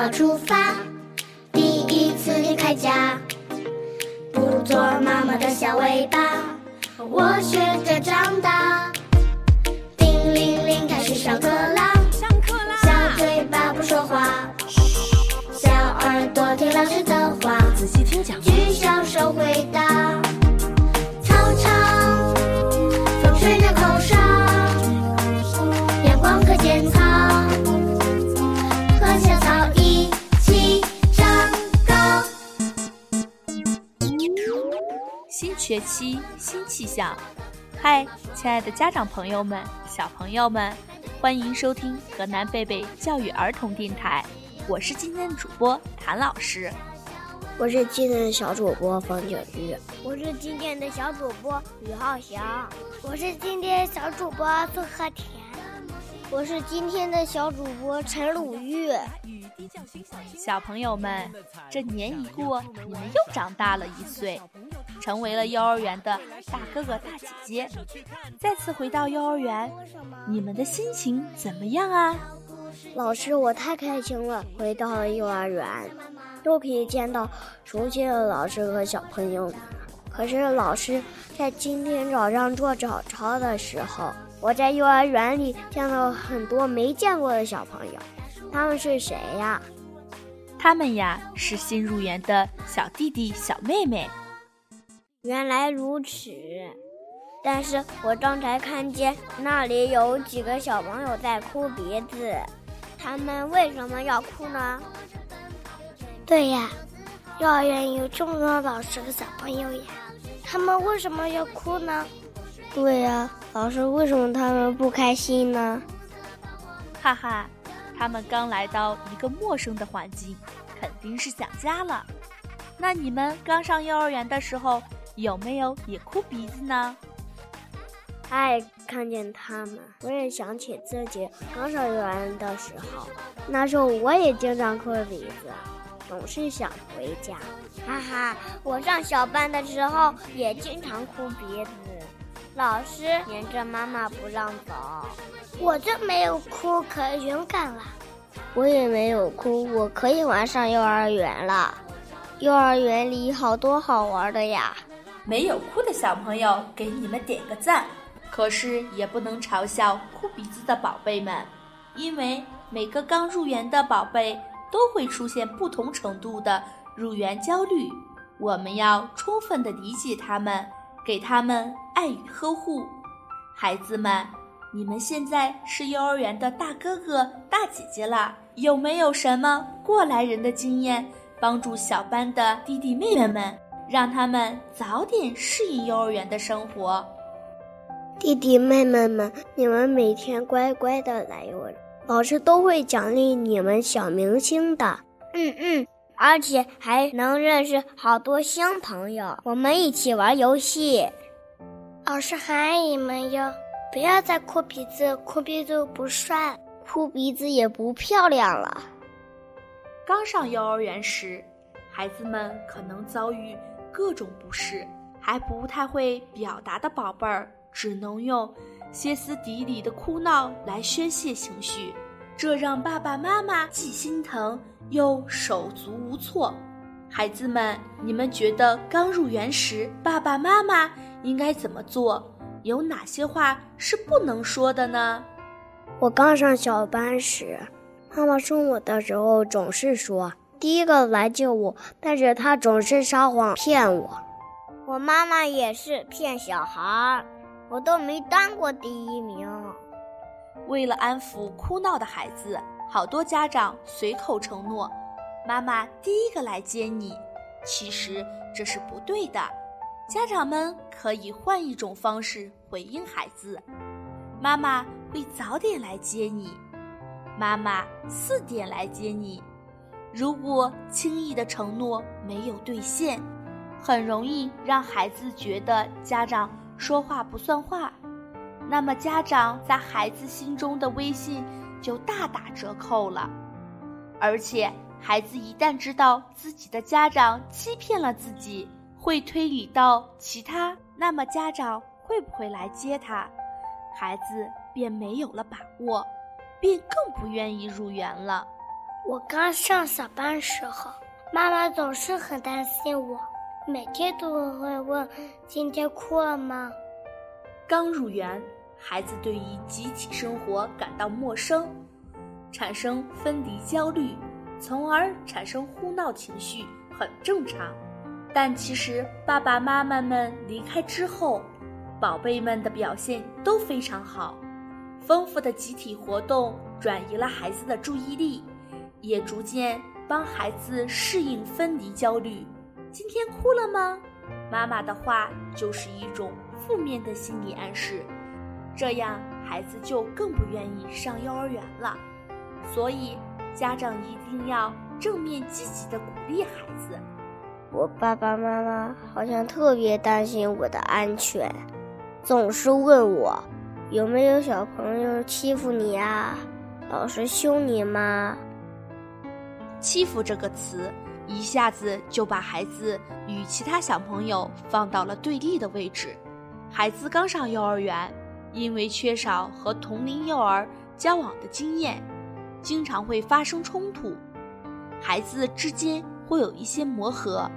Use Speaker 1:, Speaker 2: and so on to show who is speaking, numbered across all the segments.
Speaker 1: 包出发，第一次离开家，不做妈妈的小尾巴。我学着长大，叮铃铃开始上课啦，
Speaker 2: 上课啦！
Speaker 1: 小嘴巴不说话，小耳朵听老师的话，
Speaker 2: 仔细听讲。
Speaker 1: 举小手回答。
Speaker 3: 学期新气象，嗨，亲爱的家长朋友们、小朋友们，欢迎收听河南贝贝教育儿童电台，我是今天的主播谭老师。
Speaker 4: 我是今天的小主播冯景玉，
Speaker 5: 我是今天的小主播吕浩翔，
Speaker 6: 我是今天的小主播宋和田，
Speaker 5: 我是今天的小主播陈鲁豫。
Speaker 3: 小朋友们，这年一过，你们又长大了一岁，成为了幼儿园的大哥哥大姐姐。再次回到幼儿园，你们的心情怎么样啊？
Speaker 4: 老师，我太开心了，回到了幼儿园，又可以见到熟悉的老师和小朋友们。可是老师在今天早上做早操的时候，我在幼儿园里见到很多没见过的小朋友，他们是谁呀？
Speaker 3: 他们呀是新入园的小弟弟小妹妹。
Speaker 5: 原来如此，但是我刚才看见那里有几个小朋友在哭鼻子，他们为什么要哭呢？
Speaker 6: 对呀，幼儿园有这么多老师和小朋友呀，他们为什么要哭呢？
Speaker 5: 对呀，老师为什么他们不开心呢？
Speaker 3: 哈哈。他们刚来到一个陌生的环境，肯定是想家了。那你们刚上幼儿园的时候，有没有也哭鼻子呢？
Speaker 4: 哎，看见他们，我也想起自己刚上幼儿园的时候，那时候我也经常哭鼻子，总是想回家。
Speaker 5: 哈哈，我上小班的时候也经常哭鼻子，老师黏着妈妈不让走。
Speaker 6: 我就没有哭，可勇敢了。
Speaker 5: 我也没有哭，我可以玩上幼儿园了。幼儿园里好多好玩的呀！
Speaker 3: 没有哭的小朋友，给你们点个赞。可是也不能嘲笑哭鼻子的宝贝们，因为每个刚入园的宝贝都会出现不同程度的入园焦虑。我们要充分的理解他们，给他们爱与呵护。孩子们。你们现在是幼儿园的大哥哥、大姐姐了，有没有什么过来人的经验，帮助小班的弟弟妹妹们，让他们早点适应幼儿园的生活？
Speaker 4: 弟弟妹妹们，你们每天乖乖的来幼儿园，老师都会奖励你们小明星的。
Speaker 5: 嗯嗯，而且还能认识好多新朋友，我们一起玩游戏。
Speaker 6: 老师很爱你们哟。不要再哭鼻子，哭鼻子不帅，
Speaker 5: 哭鼻子也不漂亮了。
Speaker 3: 刚上幼儿园时，孩子们可能遭遇各种不适，还不太会表达的宝贝儿，只能用歇斯底里的哭闹来宣泄情绪，这让爸爸妈妈既心疼又手足无措。孩子们，你们觉得刚入园时，爸爸妈妈应该怎么做？有哪些话是不能说的呢？
Speaker 4: 我刚上小班时，妈妈送我的时候总是说第一个来救我，但是他总是撒谎骗我。
Speaker 5: 我妈妈也是骗小孩，我都没当过第一名。
Speaker 3: 为了安抚哭闹的孩子，好多家长随口承诺妈妈第一个来接你，其实这是不对的。家长们可以换一种方式回应孩子：妈妈会早点来接你，妈妈四点来接你。如果轻易的承诺没有兑现，很容易让孩子觉得家长说话不算话，那么家长在孩子心中的威信就大打折扣了。而且，孩子一旦知道自己的家长欺骗了自己，会推理到其他，那么家长会不会来接他？孩子便没有了把握，便更不愿意入园了。
Speaker 6: 我刚上小班时候，妈妈总是很担心我，每天都会问：“今天哭了吗？”
Speaker 3: 刚入园，孩子对于集体生活感到陌生，产生分离焦虑，从而产生哭闹情绪，很正常。但其实爸爸妈妈们离开之后，宝贝们的表现都非常好。丰富的集体活动转移了孩子的注意力，也逐渐帮孩子适应分离焦虑。今天哭了吗？妈妈的话就是一种负面的心理暗示，这样孩子就更不愿意上幼儿园了。所以家长一定要正面积极的鼓励孩子。
Speaker 4: 我爸爸妈妈好像特别担心我的安全，总是问我有没有小朋友欺负你啊，老师凶你吗？
Speaker 3: 欺负这个词一下子就把孩子与其他小朋友放到了对立的位置。孩子刚上幼儿园，因为缺少和同龄幼儿交往的经验，经常会发生冲突，孩子之间会有一些磨合。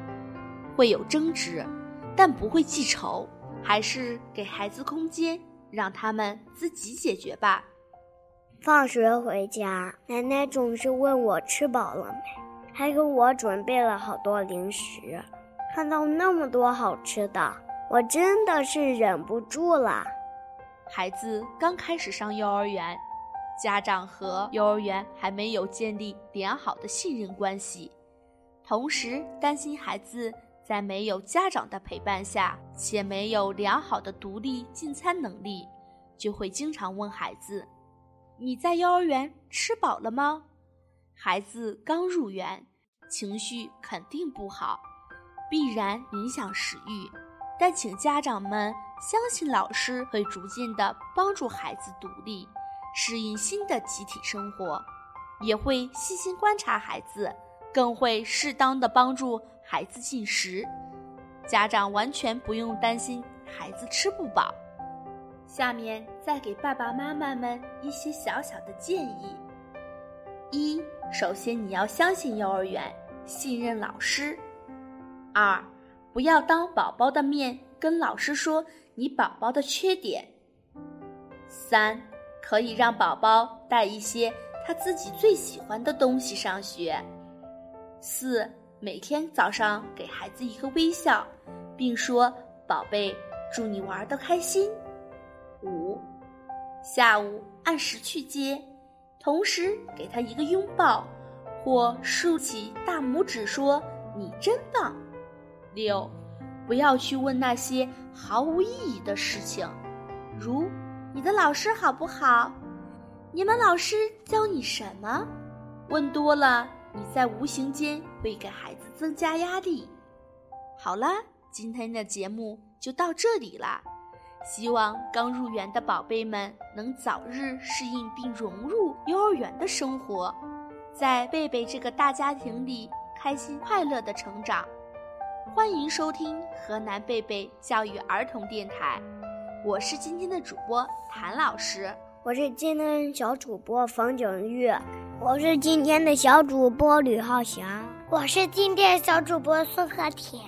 Speaker 3: 会有争执，但不会记仇，还是给孩子空间，让他们自己解决吧。
Speaker 4: 放学回家，奶奶总是问我吃饱了没，还给我准备了好多零食。看到那么多好吃的，我真的是忍不住了。
Speaker 3: 孩子刚开始上幼儿园，家长和幼儿园还没有建立良好的信任关系，同时担心孩子。在没有家长的陪伴下，且没有良好的独立进餐能力，就会经常问孩子：“你在幼儿园吃饱了吗？”孩子刚入园，情绪肯定不好，必然影响食欲。但请家长们相信，老师会逐渐的帮助孩子独立，适应新的集体生活，也会细心观察孩子，更会适当的帮助。孩子进食，家长完全不用担心孩子吃不饱。下面再给爸爸妈妈们一些小小的建议：一、首先你要相信幼儿园，信任老师；二、不要当宝宝的面跟老师说你宝宝的缺点；三、可以让宝宝带一些他自己最喜欢的东西上学；四。每天早上给孩子一个微笑，并说：“宝贝，祝你玩的开心。”五，下午按时去接，同时给他一个拥抱，或竖起大拇指说：“你真棒。”六，不要去问那些毫无意义的事情，如“你的老师好不好？”“你们老师教你什么？”问多了。你在无形间会给孩子增加压力。好了，今天的节目就到这里啦。希望刚入园的宝贝们能早日适应并融入幼儿园的生活，在贝贝这个大家庭里开心快乐的成长。欢迎收听河南贝贝教育儿童电台，我是今天的主播谭老师，
Speaker 4: 我是今天小主播冯景玉。
Speaker 5: 我是今天的小主播吕浩翔，
Speaker 6: 我是今天小主播孙和田，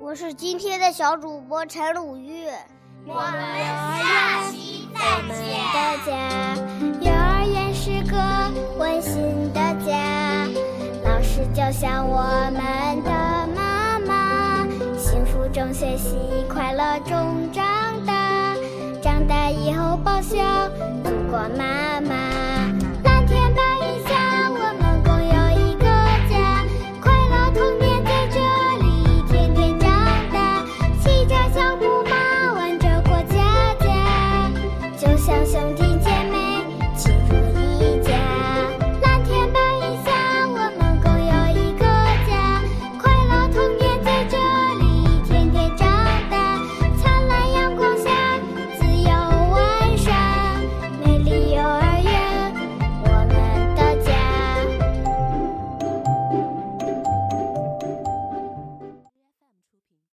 Speaker 5: 我是今天的小主播陈鲁豫。
Speaker 1: 我们下期再见。
Speaker 6: 大家，幼儿园是个温馨的家，老师就像我们的妈妈，幸福中学习，快乐中长大，长大以后报效祖国妈妈。